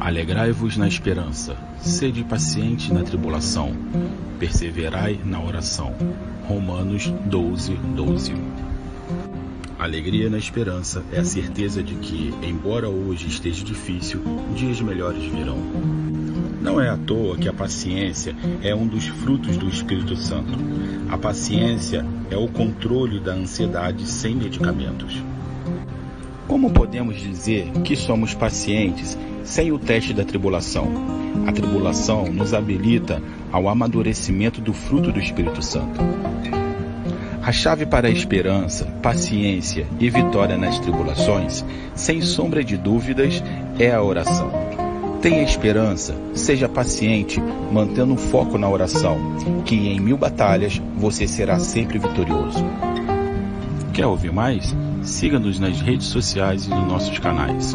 Alegrai-vos na esperança, sede paciente na tribulação, perseverai na oração. Romanos 12, 12. Alegria na esperança é a certeza de que, embora hoje esteja difícil, dias melhores virão. Não é à toa que a paciência é um dos frutos do Espírito Santo. A paciência é o controle da ansiedade sem medicamentos. Como podemos dizer que somos pacientes sem o teste da tribulação? A tribulação nos habilita ao amadurecimento do fruto do Espírito Santo. A chave para a esperança, paciência e vitória nas tribulações, sem sombra de dúvidas, é a oração. Tenha esperança, seja paciente, mantendo um foco na oração, que em mil batalhas você será sempre vitorioso. Quer ouvir mais? Siga-nos nas redes sociais e nos nossos canais.